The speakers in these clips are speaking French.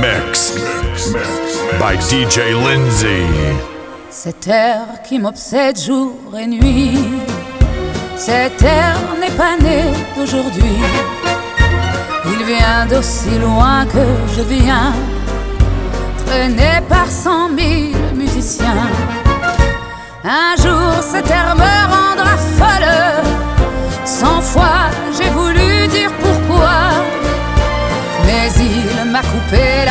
Mix by DJ Lindsay. Cet air qui m'obsède jour et nuit, cet air n'est pas né d'aujourd'hui. Il vient d'aussi loin que je viens, traîné par cent mille musiciens. Un jour cet air me rendra folle, cent fois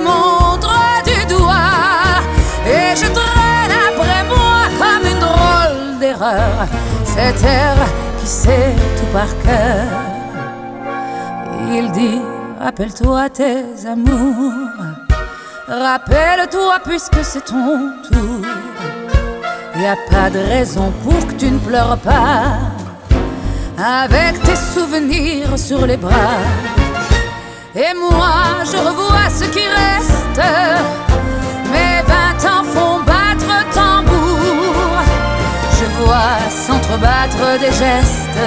montre du doigt et je traîne après moi comme une drôle d'erreur. Cet air qui sait tout par cœur. Il dit Rappelle-toi tes amours, rappelle-toi puisque c'est ton tour. Y a pas de raison pour que tu ne pleures pas avec tes souvenirs sur les bras. Et moi, je revois ce qui reste. Mes vingt ans font battre tambour. Je vois s'entrebattre des gestes.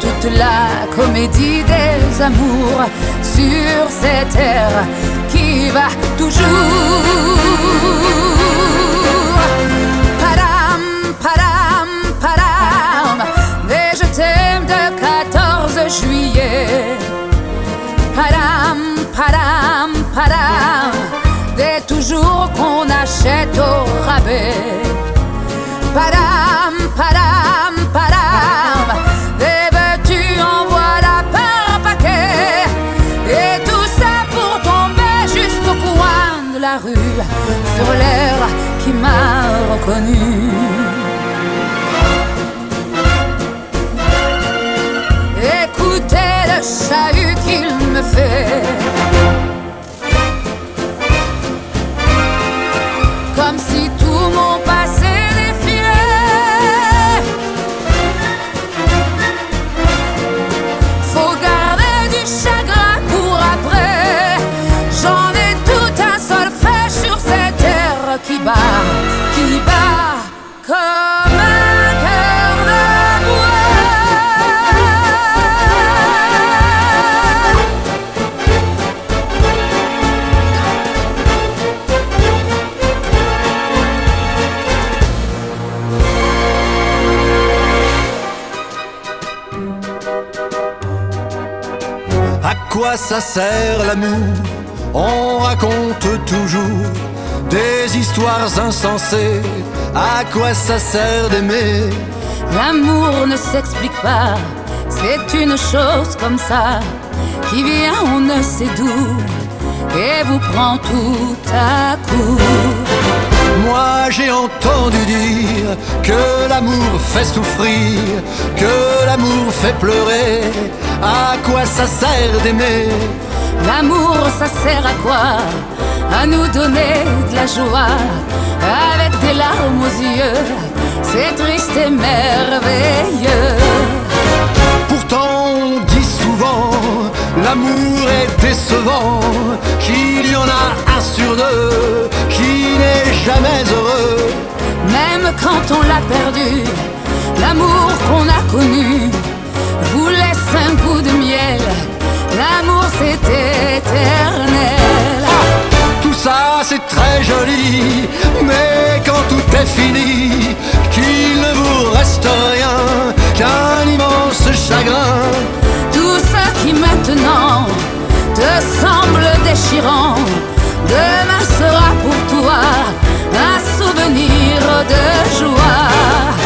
Toute la comédie des amours sur cette terre qui va toujours. Padam, padam, padam. Et je t'aime de 14 juillet. Dès toujours qu'on achète au rabais. Padam, padam, padam. Des tu en voilà par paquet. Et tout ça pour tomber juste au coin de la rue. Sur l'air qui m'a reconnu. Écoutez le chahut qu'il me fait. Tout mon passé défilait. Faut garder du chagrin pour après. J'en ai tout un solfège sur cette terre qui bat, qui bat quoi ça sert l'amour On raconte toujours des histoires insensées. À quoi ça sert d'aimer? L'amour ne s'explique pas, c'est une chose comme ça qui vient on ne sait d'où et vous prend tout à coup. Moi j'ai entendu dire que l'amour fait souffrir, que l'amour fait pleurer. À quoi ça sert d'aimer? L'amour, ça sert à quoi? À nous donner de la joie avec des larmes aux yeux. C'est triste et merveilleux. Pourtant on dit souvent l'amour est décevant, qu'il y en a un sur deux qui n'est jamais heureux. Même quand on l'a perdu, l'amour qu'on a connu vous laisse un goût de miel. L'amour c'est éternel. Tout ça c'est très joli, mais quand tout est fini, qu'il ne vous reste rien qu'un immense chagrin. Tout ça qui maintenant te semble déchirant, demain sera pour toi un souvenir de joie.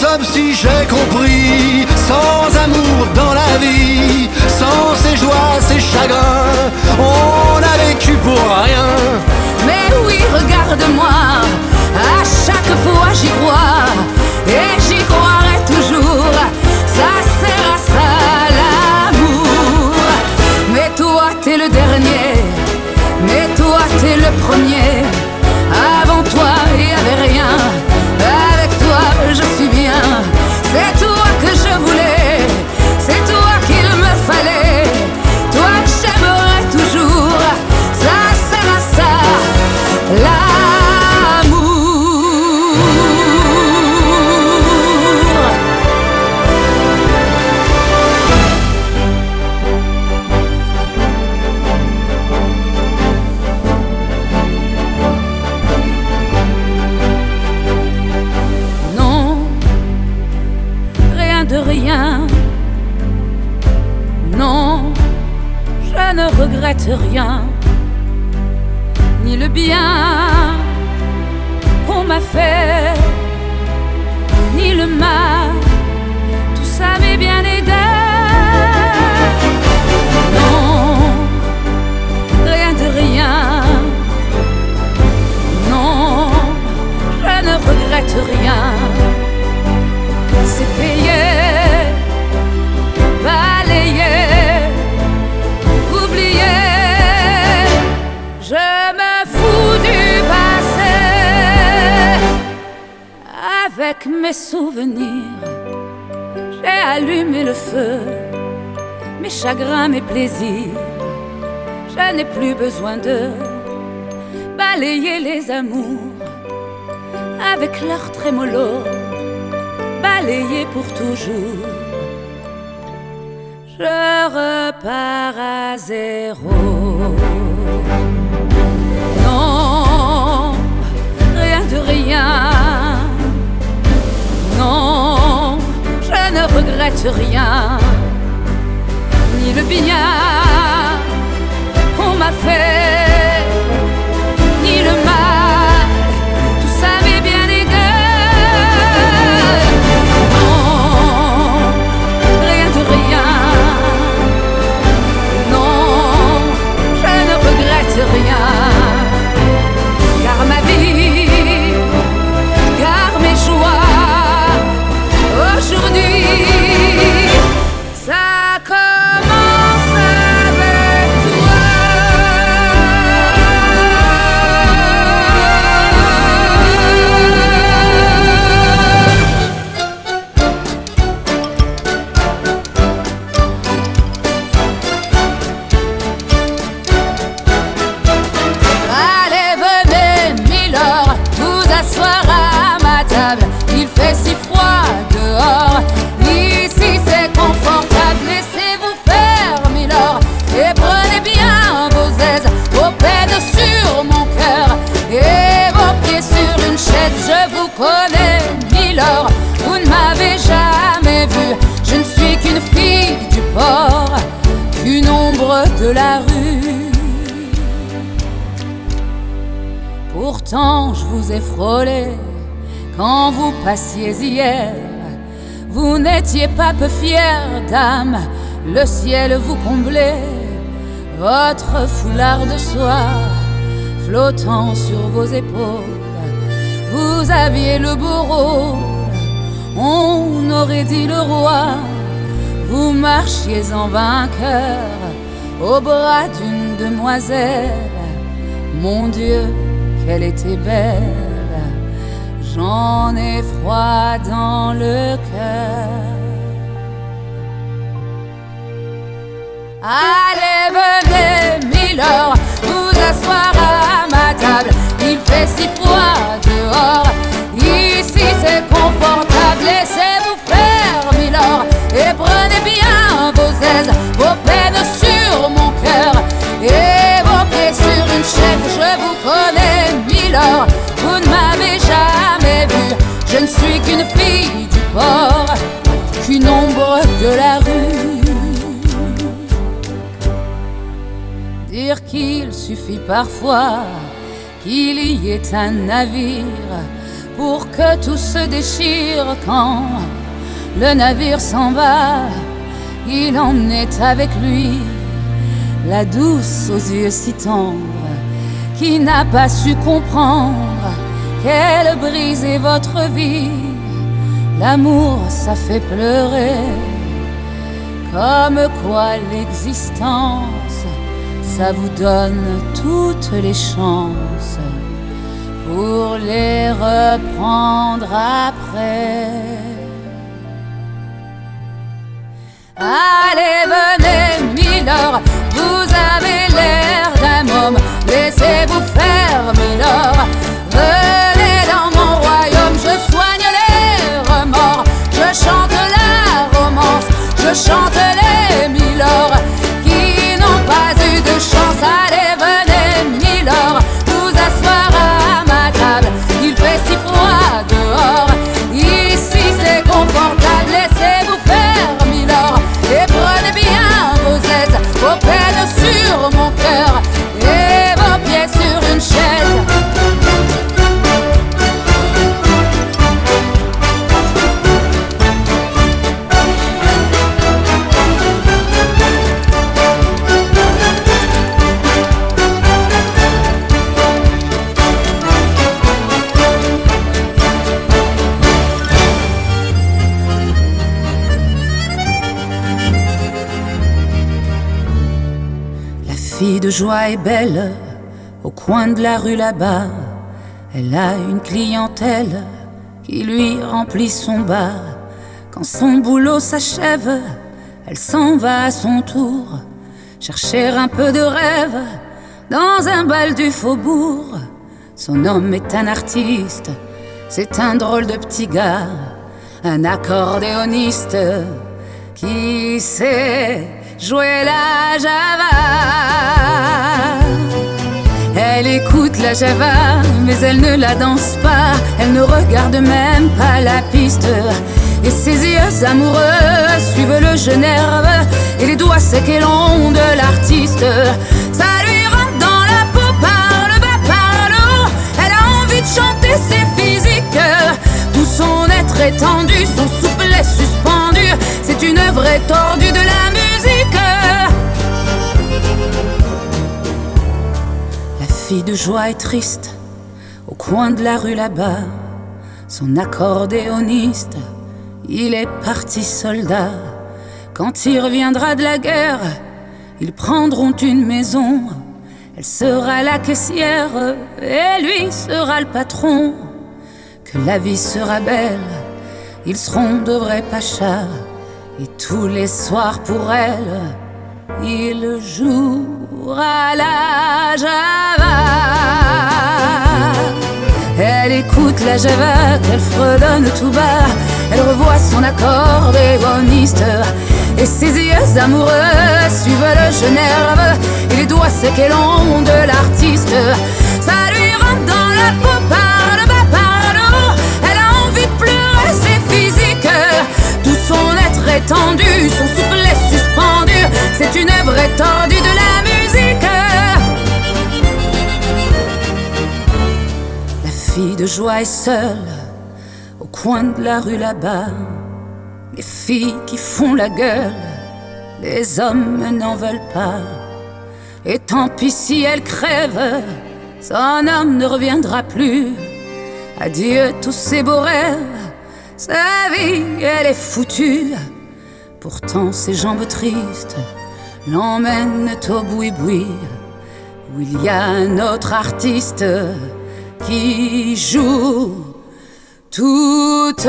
Somme, si j'ai compris, sans amour dans la vie, sans ses joies, ses chagrins, on a vécu pour rien. Mais oui, regarde-moi, à chaque fois j'y crois, et mes souvenirs. J'ai allumé le feu, mes chagrins, mes plaisirs. Je n'ai plus besoin de balayer les amours avec leur trémolo, balayer pour toujours. Je repars à zéro. Non, rien de rien. Je ne regrette rien, ni le bien qu'on m'a fait, ni le mal, Pourtant, je vous ai frôlé quand vous passiez hier. Vous n'étiez pas peu fière, dame, le ciel vous comblait. Votre foulard de soie flottant sur vos épaules. Vous aviez le rôle, on aurait dit le roi. Vous marchiez en vainqueur au bras d'une demoiselle. Mon Dieu, qu'elle était belle, j'en ai froid dans le cœur. Allez, venez, Milord, vous asseoir à ma table. Il fait si froid dehors, ici c'est confortable. Laissez-vous faire, Milord, et prenez bien vos aises, vos peines sur chaise. Je vous connais, Milord, vous ne m'avez jamais vu. Je ne suis qu'une fille du port, qu'une ombre de la rue. Dire qu'il suffit parfois qu'il y ait un navire pour que tout se déchire quand le navire s'en va. Il emmenait avec lui la douce aux yeux si tendres qui n'a pas su comprendre qu'elle brisait votre vie. L'amour, ça fait pleurer, comme quoi l'existence, ça vous donne toutes les chances pour les reprendre après. Allez, venez, Milord, vous avez l'air laissez-vous faire, Milord. Joie est belle, au coin de la rue là-bas. Elle a une clientèle qui lui remplit son bar. Quand son boulot s'achève, elle s'en va à son tour chercher un peu de rêve dans un bal du faubourg. Son homme est un artiste, c'est un drôle de petit gars, un accordéoniste qui sait jouer la java. Elle écoute la java, mais elle ne la danse pas, elle ne regarde même pas la piste. Et ses yeux amoureux suivent le jeune herbe et les doigts secs et longs de l'artiste. Ça lui rentre dans la peau par le bas, par le haut. Elle a envie de chanter, c'est physique. Tout son être étendu, son soufflet suspendu. C'est une œuvre étordue de la fille de joie est triste, au coin de la rue là-bas. Son accordéoniste, il est parti soldat. Quand il reviendra de la guerre, ils prendront une maison. Elle sera la caissière et lui sera le patron. Que la vie sera belle, ils seront de vrais pachas. Et tous les soirs pour elle, il jouera la écoute la java qu'elle fredonne tout bas. Elle revoit son accordéoniste et ses yeux amoureux suivent le jeune herbe et les doigts secs et longs de l'artiste. Ça lui rentre dans la peau par le bas, par le haut. Elle a envie de pleurer, c'est physique. Tout son être étendu, son souffle est suspendu. C'est une œuvre étendue de la de joie est seule au coin de la rue là-bas les filles qui font la gueule, les hommes n'en veulent pas. Et tant pis si elle crève, son homme ne reviendra plus. Adieu tous ces beaux rêves, sa vie elle est foutue. Pourtant ses jambes tristes l'emmènent au boui-boui, où il y a un autre artiste qui joue toute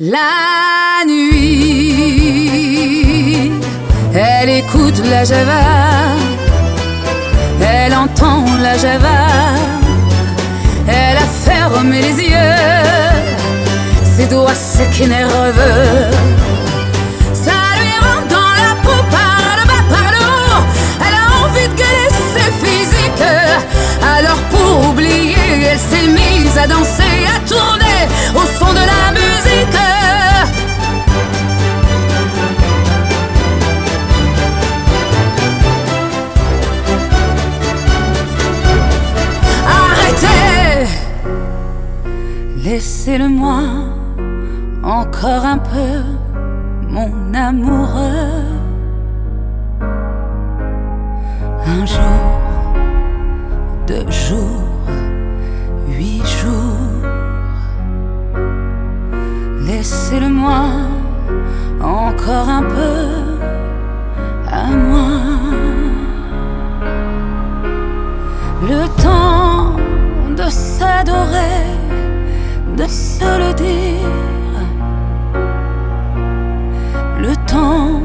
la nuit, elle écoute la java, elle entend la java, elle a fermé les yeux, ses doigts secs et nerveux. Ça lui rentre dans la peau par le bas, par le haut, elle a envie de gueuler ses physiques. Alors pour oublier, elle s'est mise à danser, à tourner au son de la musique. Arrêtez, laissez-le-moi encore un peu, mon amoureux. Un jour, deux jours, huit jours. Laissez-le-moi encore un peu à moi. Le temps de s'adorer, de se le dire. Le temps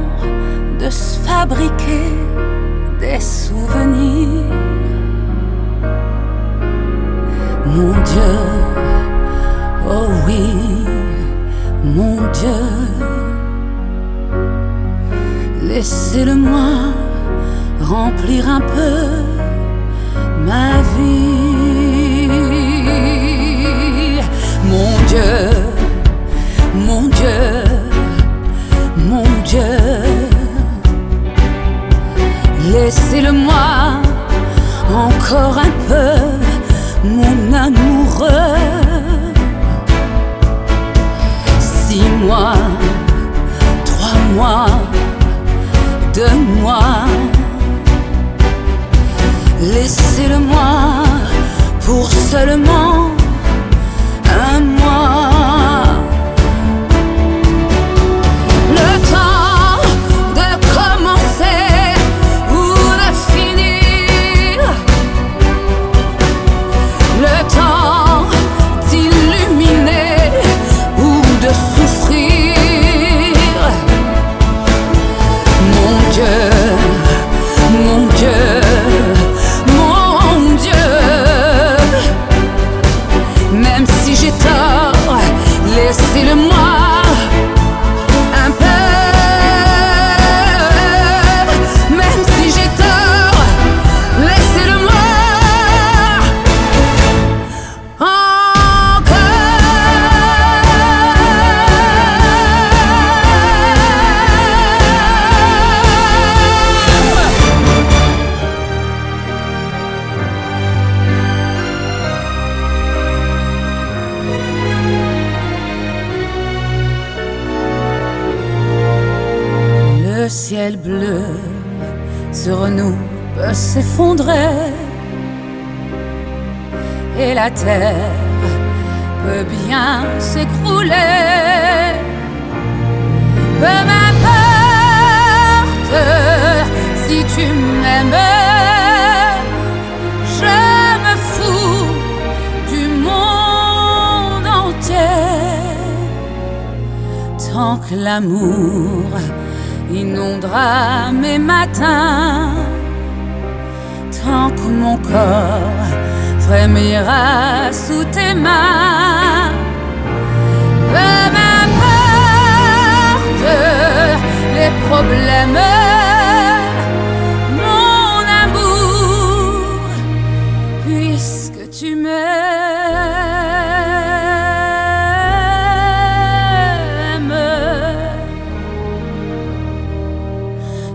de se fabriquer des souvenirs. Mon Dieu, oh oui, mon Dieu, laissez-le-moi remplir un peu ma vie. Mon Dieu, mon Dieu, mon Dieu, laissez-le-moi encore un peu trois mois, deux mois. Laissez-le-moi pour seulement s'effondrer et la terre peut bien s'écrouler. Peu m'importe si tu m'aimes, je me fous du monde entier. Tant que l'amour inondera mes matins, mon corps frémira sous tes mains. Peu m'importe les problèmes, mon amour, puisque tu m'aimes.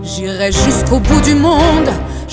J'irai jusqu'au bout du monde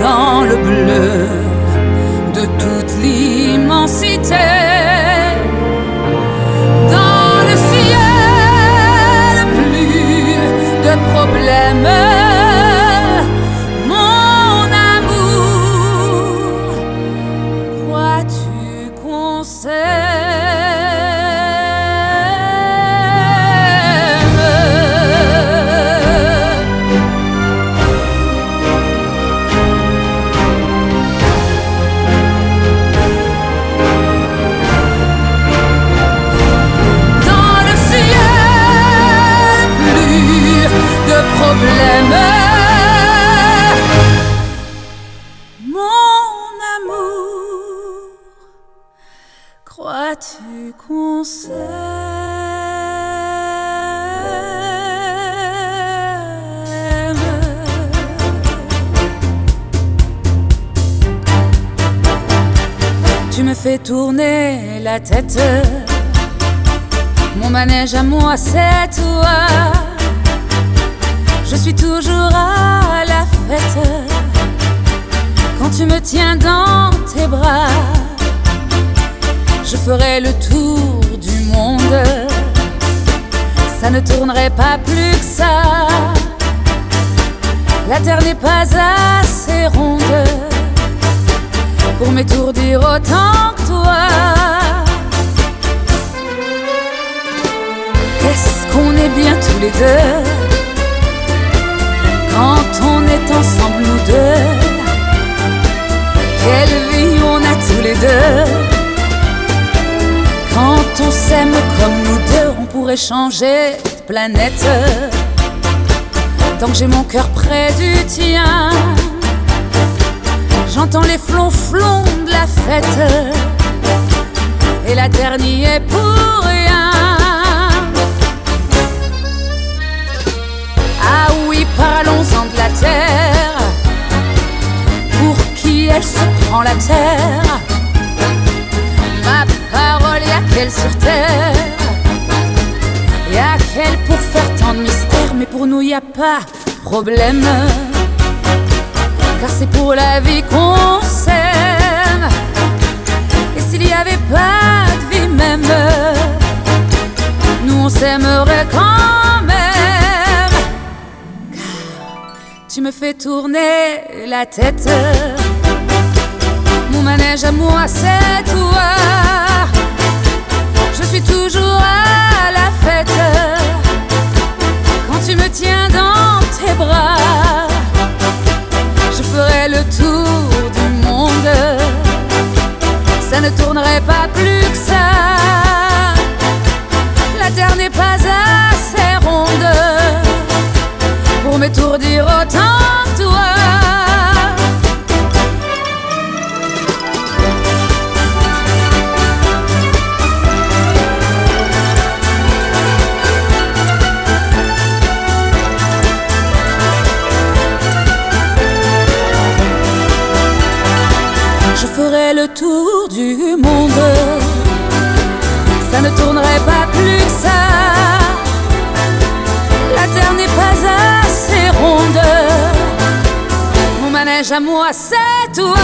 dans le bleu de toute l'immensité. Mon manège à moi, c'est toi. Je suis toujours à la fête. Quand tu me tiens dans tes bras, je ferai le tour du monde. Ça ne tournerait pas plus que ça. La terre n'est pas assez ronde pour m'étourdir autant que toi. Bien tous les deux quand on est ensemble nous deux. Quelle vie on a tous les deux. Quand on s'aime comme nous deux, on pourrait changer de planète. Tant que j'ai mon cœur près du tien. J'entends les flonflons de la fête Et la n'y est pour parlons-en de la terre. Pour qui elle se prend la terre? Ma parole, y'a qu'elle sur terre? Y'a qu'elle pour faire tant de mystères? Mais pour nous, y a pas problème. Car c'est pour la vie qu'on tu me fais tourner la tête. Mon manège à moi, c'est toi. Je suis toujours à la fête. Quand tu me tiens dans tes bras, je ferai le tour du monde. Ça ne tournerait pas plus que ça. À moi c'est toi.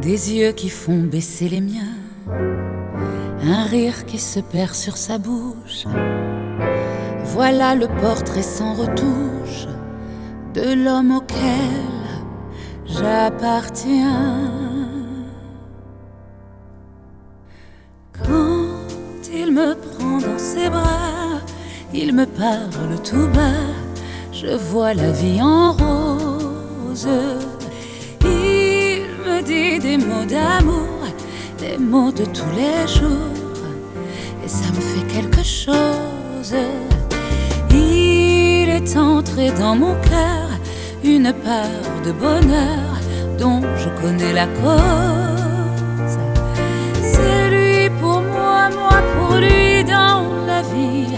Des yeux qui font baisser les miens, un rire qui se perd sur sa bouche. Voilà le portrait sans retouche de l'homme Quand il me prend dans ses bras, il me parle tout bas, je vois la vie en rose. Il me dit des mots d'amour, des mots de tous les jours, et ça me fait quelque chose. Il est entré dans mon cœur une part de bonheur dont je connais la cause. C'est lui pour moi, moi pour lui dans la vie.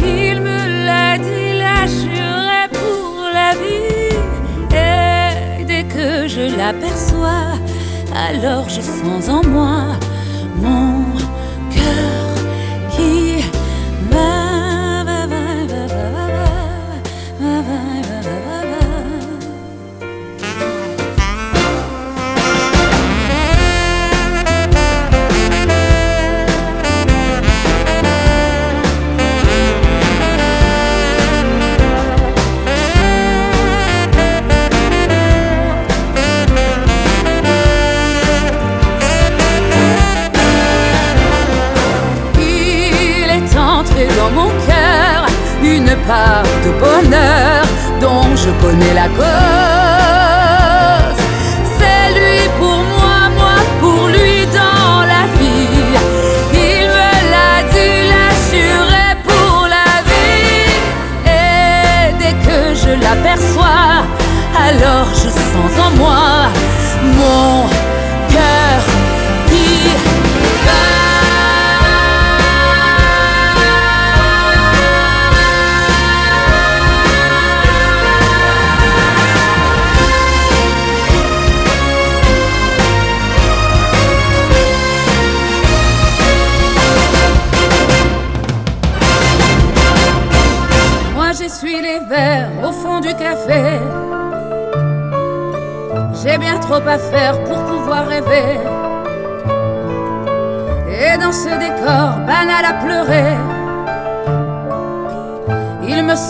Il me l'a dit, là juré pour la vie. Et dès que je l'aperçois, alors je sens en moi mon cœur go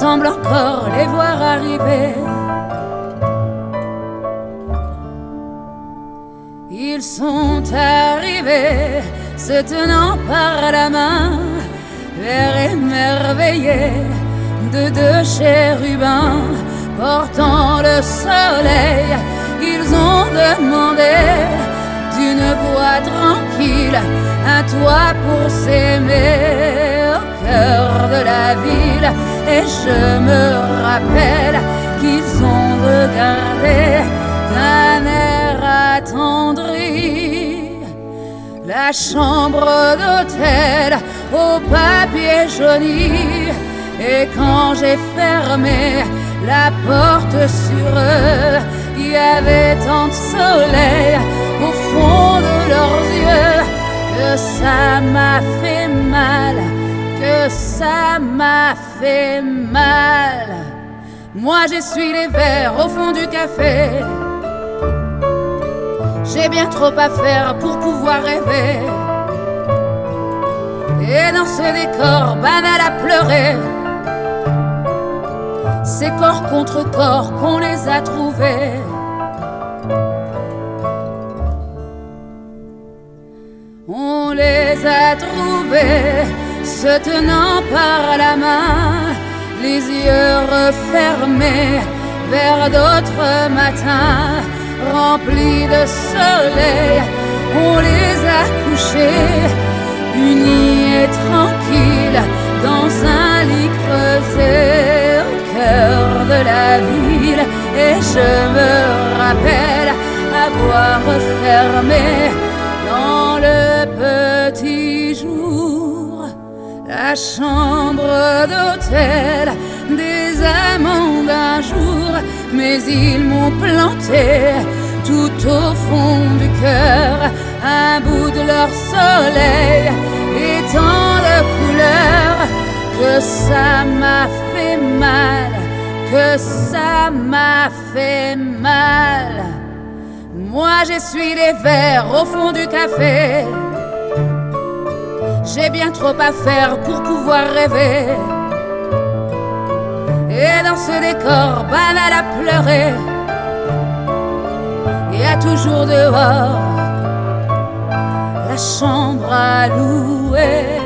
semble encore les voir arriver. Ils sont arrivés, se tenant par la main, l'air émerveillé de deux chérubins portant le soleil. Ils ont demandé d'une voix tranquille un toit pour s'aimer au cœur de la ville. Et je me rappelle qu'ils ont regardé d'un air attendri la chambre d'hôtel au papier jauni. Et quand j'ai fermé la porte sur eux, il y avait tant de soleil au fond de leurs yeux que ça m'a fait mal, que ça m'a fait mal. Moi j'essuie les verres au fond du café. J'ai bien trop à faire pour pouvoir rêver. Et dans ce décor banal à pleurer, c'est corps contre corps qu'on les a trouvés. On les a trouvés se tenant par la main, les yeux refermés vers d'autres matins remplis de soleil. On les a couchés unis et tranquilles dans un lit creusé au cœur de la ville. Et je me rappelle avoir fermé dans le petit jour chambre d'hôtel des amants d'un jour, mais ils m'ont planté tout au fond du cœur un bout de leur soleil et tant de couleurs que ça m'a fait mal, que ça m'a fait mal. Moi j'essuie les verres au fond du café. J'ai bien trop à faire pour pouvoir rêver. Et dans ce décor banal à pleurer, il y a toujours dehors la chambre à louer.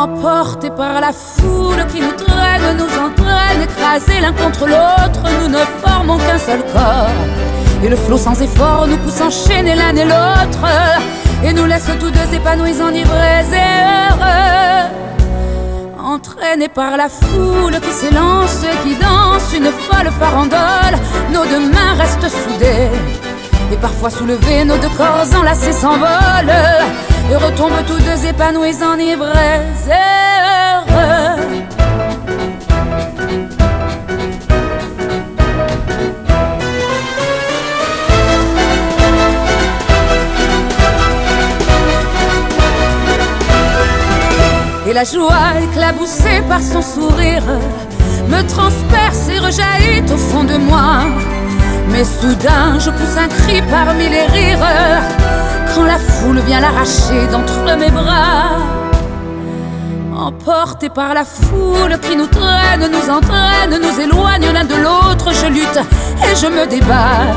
Emportés par la foule qui nous traîne, nous entraîne, écrasés l'un contre l'autre, nous ne formons qu'un seul corps. Et le flot sans effort nous pousse enchaîner l'un et l'autre, et nous laisse tous deux épanouis, enivrés et heureux. Entraînés par la foule qui s'élance, qui danse une folle farandole, nos deux mains restent soudées. Et parfois soulevés, nos deux corps enlacés s'envolent et retombent tous deux épanouis, enivrés et heureux. Et la joie éclaboussée par son sourire me transperce et rejaillit au fond de moi. Mais soudain, je pousse un cri parmi les rires quand la foule vient l'arracher d'entre mes bras. Emporté par la foule qui nous traîne, nous entraîne, nous éloigne l'un de l'autre, je lutte et je me débat.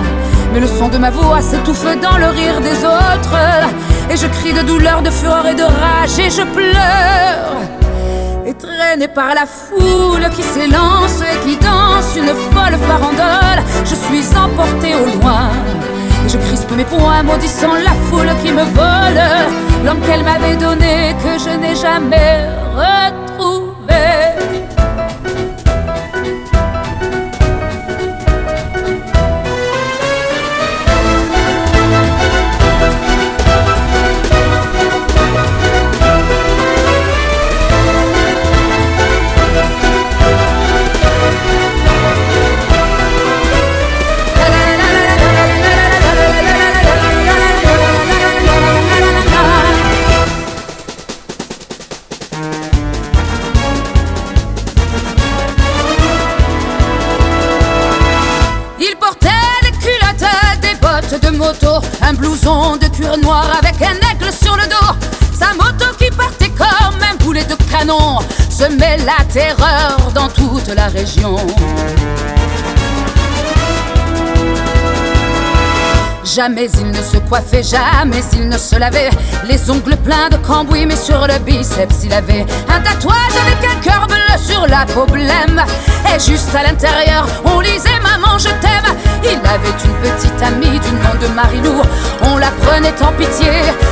Mais le son de ma voix s'étouffe dans le rire des autres. Et je crie de douleur, de fureur et de rage et je pleure. Et traîné par la foule qui s'élance et qui danse une folle farandole, je suis emporté au loin. Je crispe mes poings, maudissant la foule qui me vole. L'homme qu'elle m'avait donné, que je n'ai jamais retrouvé. La région. Jamais il ne se coiffait, jamais il ne se lavait. Les ongles pleins de cambouis, mais sur le biceps il avait un tatouage avec un cœur bleu sur la peau blême. Et juste à l'intérieur, on lisait Maman, je t'aime. Il avait une petite amie du nom de Marilou. On la prenait en pitié,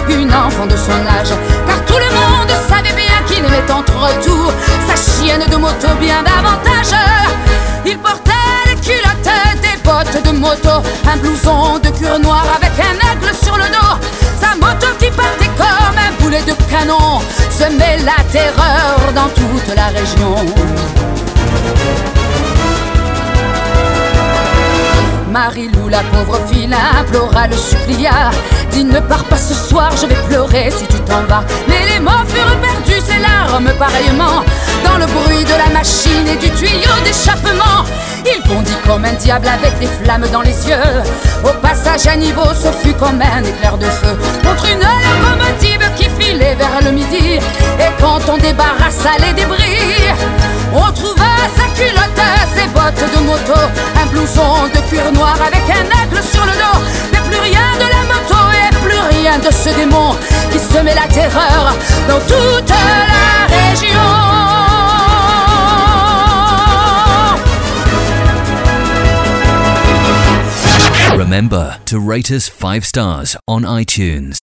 une enfant de son âge. Car tout le monde savait bien qu'il aimait entre tout sa chienne de moto bien davantage. Il portait des culottes, des bottes de moto, un blouson de cuir noir avec un aigle sur le dos. Sa moto qui partait comme un boulet canon semait la terreur dans toute la région. Marie-Lou, la pauvre fille, implora, le supplia. Dis ne pars pas ce soir, je vais pleurer si tu t'en vas. Mais les mots furent perdus, ses larmes pareillement. Dans le bruit de la machine et du tuyau d'échappement. Il bondit comme un diable avec des flammes dans les yeux. Au passage à niveau, ce fut comme un éclair de feu. Contre une locomotive qui filait vers le midi. Et quand on débarrassa les débris, on trouva sa culotte, ses bottes de moto, un blouson de cuir noir avec un aigle sur le dos. Mais plus rien de la moto et plus rien de ce démon qui semait la terreur dans toute la région. Remember to rate us 5 stars on iTunes.